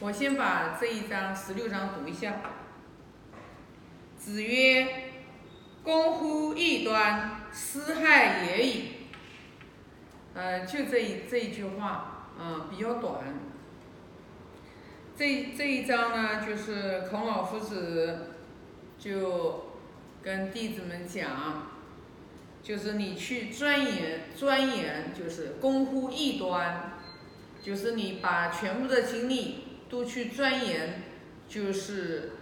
我先把这一章十六章读一下。子曰：“公乎异端，斯害也已。”呃，就这一这一句话，嗯，比较短。这这一章呢，就是孔老夫子就跟弟子们讲，就是你去钻研钻研，就是公乎异端，就是你把全部的精力都去钻研，就是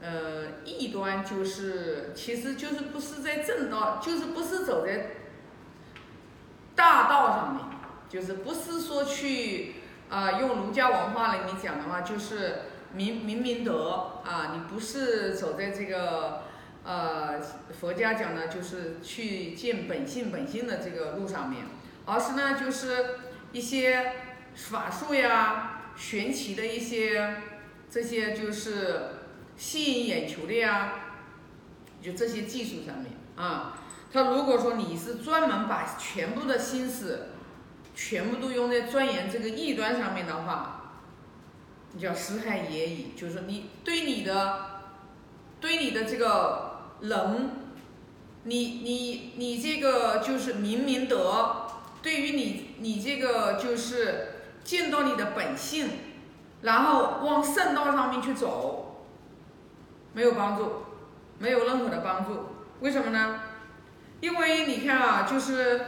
呃异端，就是其实就是不是在正道，就是不是走在大道上面，就是不是说去。啊，用儒家文化来你讲的话，就是明明明德啊，你不是走在这个呃佛家讲的，就是去见本性本性的这个路上面，而是呢，就是一些法术呀、玄奇的一些这些就是吸引眼球的呀，就这些技术上面啊，他如果说你是专门把全部的心思。全部都用在钻研这个异端上面的话，你叫失害也已，就是说你对你的，对你的这个人，你你你这个就是明明德，对于你你这个就是见到你的本性，然后往圣道上面去走，没有帮助，没有任何的帮助。为什么呢？因为你看啊，就是。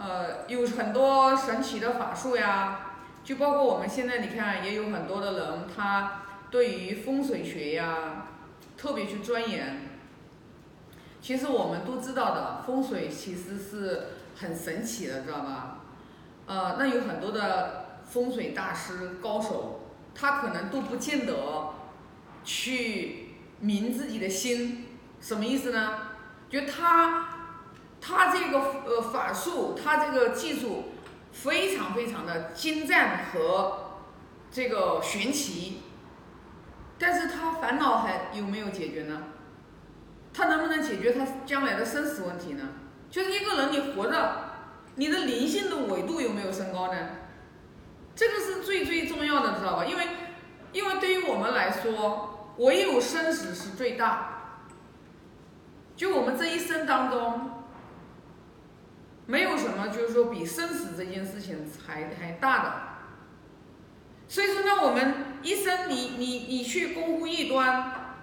呃，有很多神奇的法术呀，就包括我们现在你看，也有很多的人，他对于风水学呀，特别去钻研。其实我们都知道的，风水其实是很神奇的，知道吧？呃，那有很多的风水大师高手，他可能都不见得去明自己的心，什么意思呢？就他。他这个呃法术，他这个技术非常非常的精湛和这个玄奇，但是他烦恼还有没有解决呢？他能不能解决他将来的生死问题呢？就是一个人你活着，你的灵性的维度有没有升高呢？这个是最最重要的，知道吧？因为因为对于我们来说，唯有生死是最大。就我们这一生当中。没有什么，就是说比生死这件事情还还大的。所以说呢，我们一生你你你去攻乎异端，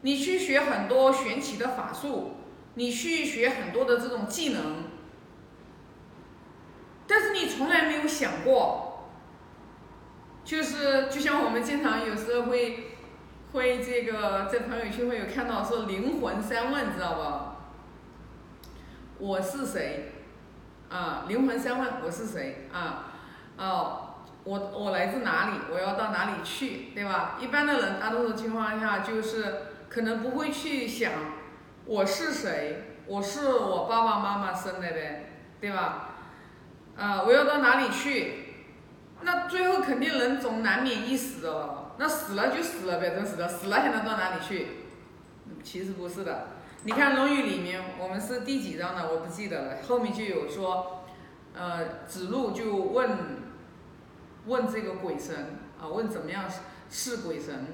你去学很多玄奇的法术，你去学很多的这种技能，但是你从来没有想过，就是就像我们经常有时候会会这个在朋友圈会有看到说灵魂三问，知道不？我是谁？啊，灵魂三问：我是谁？啊，哦，我我来自哪里？我要到哪里去？对吧？一般的人，大多数情况下就是可能不会去想我是谁，我是我爸爸妈妈生的呗，对吧？啊，我要到哪里去？那最后肯定人总难免一死哦。那死了就死了呗，真是的，死了还能到哪里去？其实不是的。你看《论语》里面，我们是第几章的？我不记得了。后面就有说，呃，子路就问，问这个鬼神啊，问怎么样是鬼神？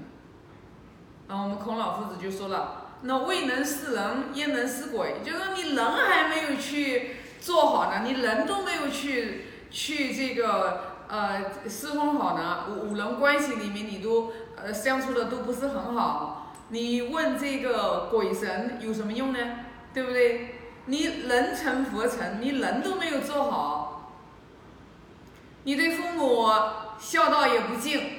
然后我们孔老夫子就说了，那未能是人，焉能是鬼？就说你人还没有去做好呢，你人都没有去去这个呃侍奉好呢，五五人关系里面你都呃相处的都不是很好。你问这个鬼神有什么用呢？对不对？你人成佛成，你人都没有做好，你对父母孝道也不敬，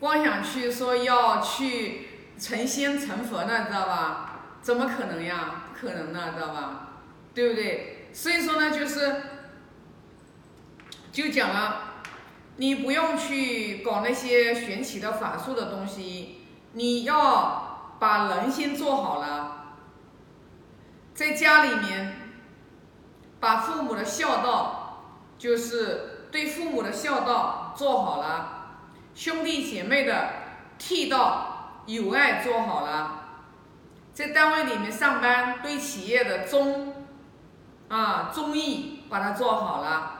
光想去说要去成仙成佛呢，知道吧？怎么可能呀？不可能的，知道吧？对不对？所以说呢，就是就讲了，你不用去搞那些玄奇的法术的东西，你要。把人先做好了，在家里面把父母的孝道，就是对父母的孝道做好了，兄弟姐妹的悌道友爱做好了，在单位里面上班对企业的忠啊忠义把它做好了，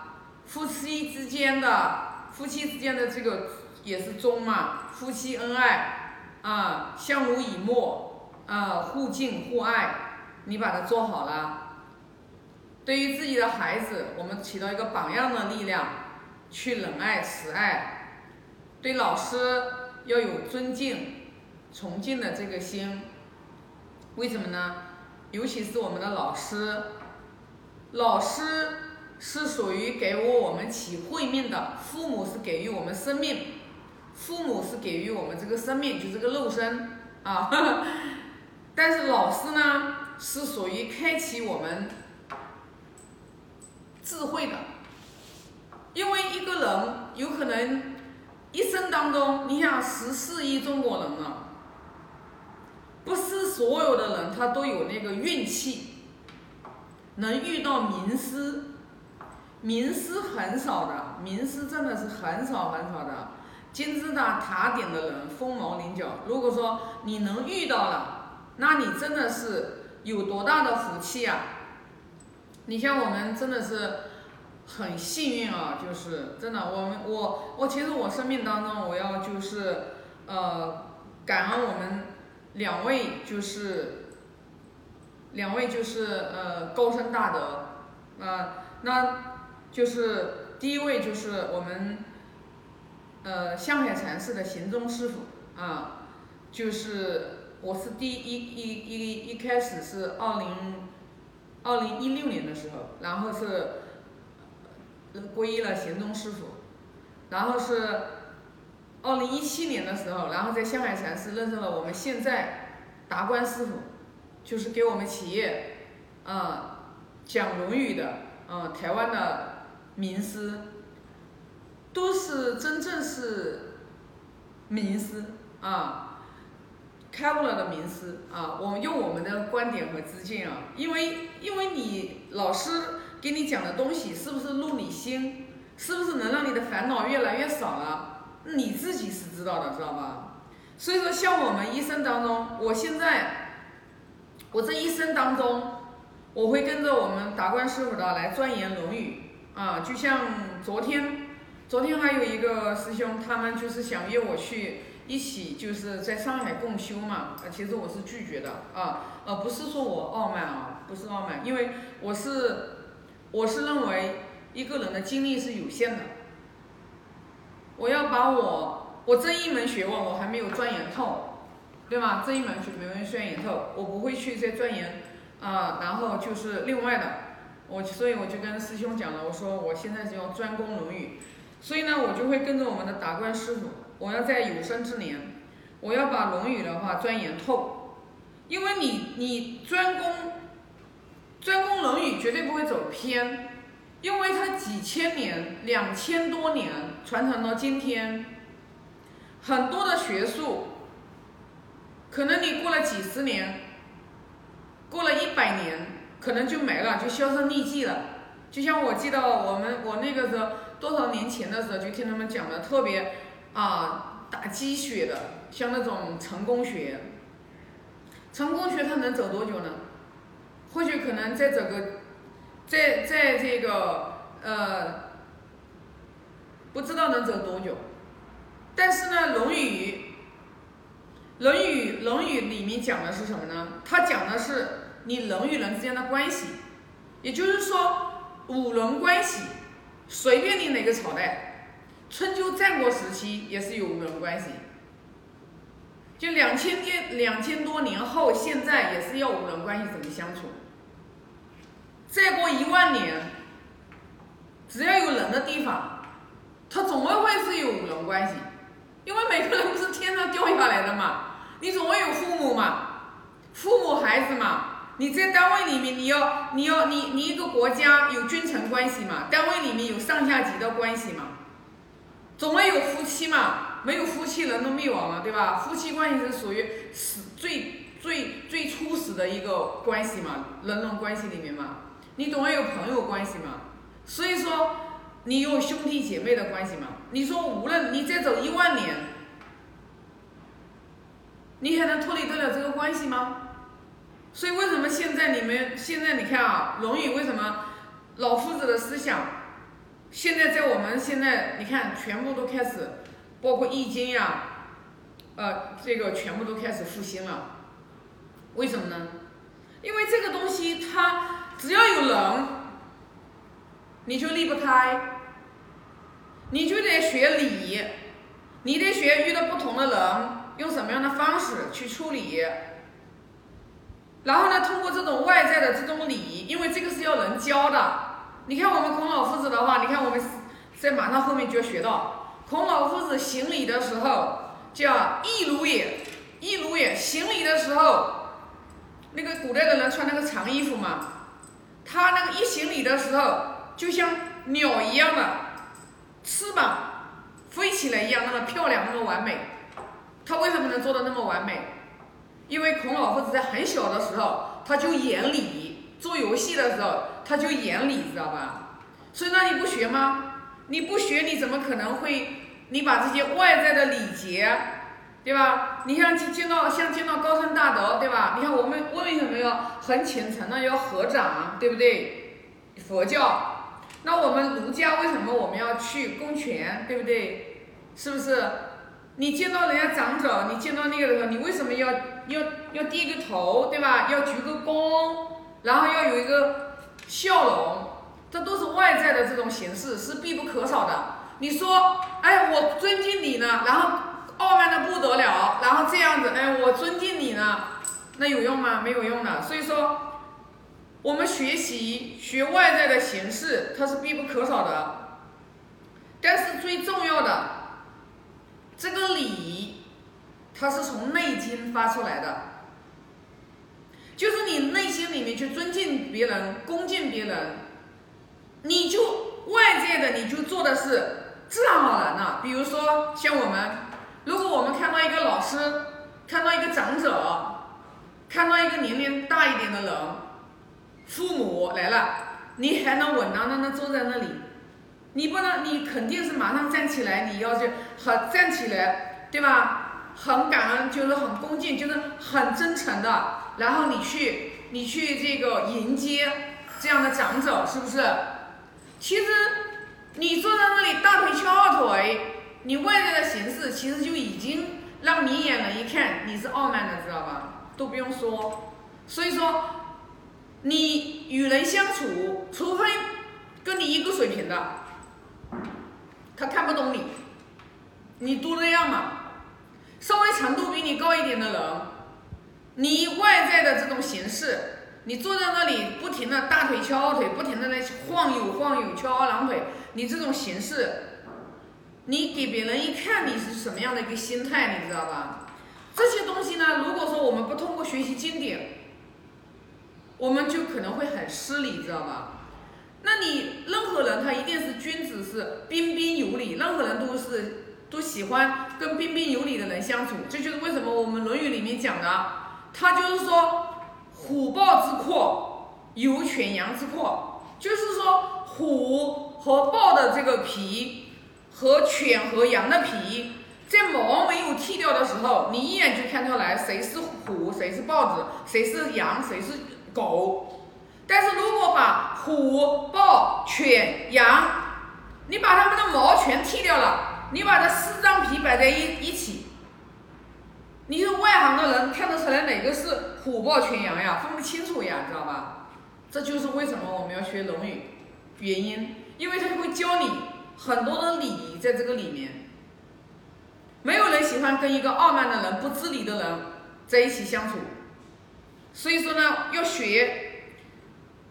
夫妻之间的夫妻之间的这个也是忠嘛，夫妻恩爱啊，相濡以沫啊，互敬互爱，你把它做好了，对于自己的孩子，我们起到一个榜样的力量，去冷爱慈爱，对老师要有尊敬、崇敬的这个心。为什么呢？尤其是我们的老师，老师是属于给我我们起慧命的，父母是给予我们生命，父母是给予我们这个生命，就这个肉身啊。但是老师呢，是属于开启我们智慧的，因为一个人有可能一生当中，你想十四亿中国人呢。不是所有的人他都有那个运气，能遇到名师，名师很少的，名师真的是很少很少的。金字塔塔顶的人凤毛麟角。如果说你能遇到了，那你真的是有多大的福气啊！你像我们真的是很幸运啊，就是真的，我们我我其实我生命当中我要就是呃感恩我们。两位就是，两位就是呃高深大德，啊，那就是第一位就是我们，呃向海禅寺的行宗师傅。啊，就是我是第一一一一开始是二零二零一六年的时候，然后是皈依了行宗师傅，然后是。二零一七年的时候，然后在香海禅寺认识了我们现在达观师傅，就是给我们企业，啊讲论语的，嗯，台湾的名师，都是真正是名师啊，开悟了的名师啊。我们用我们的观点和资金啊，因为因为你老师给你讲的东西是不是入你心，是不是能让你的烦恼越来越少了？你自己是知道的，知道吧？所以说，像我们一生当中，我现在，我这一生当中，我会跟着我们达观师傅的来钻研《论语》啊。就像昨天，昨天还有一个师兄，他们就是想约我去一起，就是在上海共修嘛。啊，其实我是拒绝的啊，呃，不是说我傲慢啊，不是傲慢，因为我是，我是认为一个人的精力是有限的。我要把我我这一门学问我还没有钻研透，对吧？这一门学没有钻研透，我不会去再钻研啊。然后就是另外的，我所以我就跟师兄讲了，我说我现在就要专攻《论语》，所以呢，我就会跟着我们的达观师傅，我要在有生之年，我要把《论语》的话钻研透，因为你你专攻专攻《论语》，绝对不会走偏。因为它几千年、两千多年传承到今天，很多的学术，可能你过了几十年，过了一百年，可能就没了，就销声匿迹了。就像我记得我们我那个时候多少年前的时候，就听他们讲的特别啊打鸡血的，像那种成功学，成功学它能走多久呢？或许可能在整个。在在这个呃，不知道能走多久，但是呢，《论语》《论语》《论语》里面讲的是什么呢？它讲的是你人与人之间的关系，也就是说五伦关系，随便你哪个朝代，春秋战国时期也是有五伦关系，就两千年两千多年后，现在也是要五伦关系怎么相处。再过一万年，只要有人的地方，它总会会是有五伦关系，因为每个人不是天上掉下来的嘛，你总会有父母嘛，父母孩子嘛，你在单位里面你要你要你你一个国家有君臣关系嘛，单位里面有上下级的关系嘛，总会有夫妻嘛，没有夫妻人都灭亡了，对吧？夫妻关系是属于始最最最初始的一个关系嘛，人伦关系里面嘛。你总会有朋友关系嘛，所以说你有兄弟姐妹的关系嘛。你说无论你再走一万年，你还能脱离得了这个关系吗？所以为什么现在你们现在你看啊，《论语》为什么老夫子的思想，现在在我们现在你看全部都开始包括易经呀，呃，这个全部都开始复兴了。为什么呢？因为这个东西它只要有人，你就离不开，你就得学礼，你得学遇到不同的人用什么样的方式去处理。然后呢，通过这种外在的这种礼仪，因为这个是要人教的。你看我们孔老夫子的话，你看我们在马上后面就要学到，孔老夫子行礼的时候叫一如也，一如也。行礼的时候，那个古代的人穿那个长衣服嘛，他那个一行礼的时候，就像鸟一样的翅膀飞起来一样，那么漂亮，那么完美。他为什么能做到那么完美？因为孔老夫子在很小的时候，他就演礼，做游戏的时候他就演礼，知道吧？所以那你不学吗？你不学，你怎么可能会？你把这些外在的礼节，对吧？你像见到像见到高僧大德，对吧？你看我们为什么要很虔诚的要合掌，对不对？佛教，那我们儒家为什么我们要去公权，对不对？是不是？你见到人家长者，你见到那个的时候，你为什么要要要低个头，对吧？要鞠个躬，然后要有一个笑容，这都是外在的这种形式，是必不可少的。你说，哎，我尊敬你呢，然后傲慢的不得了，然后这样子，哎，我尊敬你呢，那有用吗？没有用的。所以说，我们学习学外在的形式，它是必不可少的，但是最重要的。这个礼，它是从《内经》发出来的，就是你内心里面去尊敬别人、恭敬别人，你就外界的你就做的是自然而然的。比如说像我们，如果我们看到一个老师，看到一个长者，看到一个年龄大一点的人，父母来了，你还能稳当当的坐在那里。你不能，你肯定是马上站起来，你要去很站起来，对吧？很感恩，就是很恭敬，就是很真诚的，然后你去，你去这个迎接这样的长者，是不是？其实你坐在那里大腿翘二腿，你外在的形式其实就已经让明眼人一看你是傲慢的，知道吧？都不用说。所以说，你与人相处，除非跟你一个水平的。他看不懂你，你都那样嘛？稍微程度比你高一点的人，你外在的这种形式，你坐在那里不停的大腿翘二腿，不停的在晃悠晃悠翘二郎腿，你这种形式，你给别人一看你是什么样的一个心态，你知道吧？这些东西呢，如果说我们不通过学习经典，我们就可能会很失礼，知道吧？那你任何人他一定是君子，是彬彬有礼，任何人都是都喜欢跟彬彬有礼的人相处。这就是为什么我们《论语》里面讲的，他就是说虎豹之阔，有犬羊之阔，就是说虎和豹的这个皮和犬和羊的皮，在毛没有剃掉的时候，你一眼就看出来谁是虎，谁是豹子，谁是羊，谁是狗。但是如果把虎、豹、犬、羊，你把它们的毛全剃掉了，你把这四张皮摆在一一起，你是外行的人看得出来哪个是虎、豹、全、羊呀？分不清楚呀，知道吧？这就是为什么我们要学《论语》原因，因为它会教你很多的礼仪在这个里面。没有人喜欢跟一个傲慢的人、不知礼的人在一起相处，所以说呢，要学。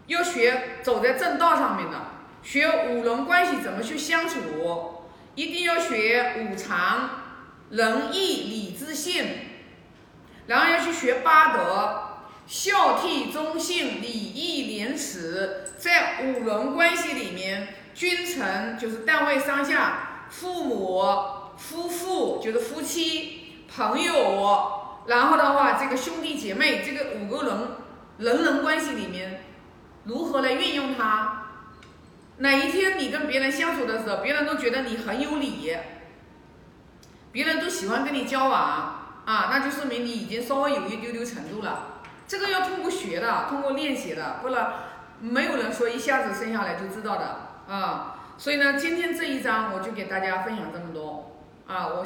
要学走在正道上面的，学五伦关系怎么去相处，一定要学五常、仁义礼智信，然后要去学八德，孝悌忠信礼义廉耻，在五伦关系里面，君臣就是单位上下，父母、夫妇就是夫妻、朋友，然后的话这个兄弟姐妹这个五个人人人关系里面。如何来运用它？哪一天你跟别人相处的时候，别人都觉得你很有理，别人都喜欢跟你交往啊，那就说明你已经稍微有一丢丢程度了。这个要通过学的，通过练习的，不然没有人说一下子生下来就知道的啊。所以呢，今天这一章我就给大家分享这么多啊，我。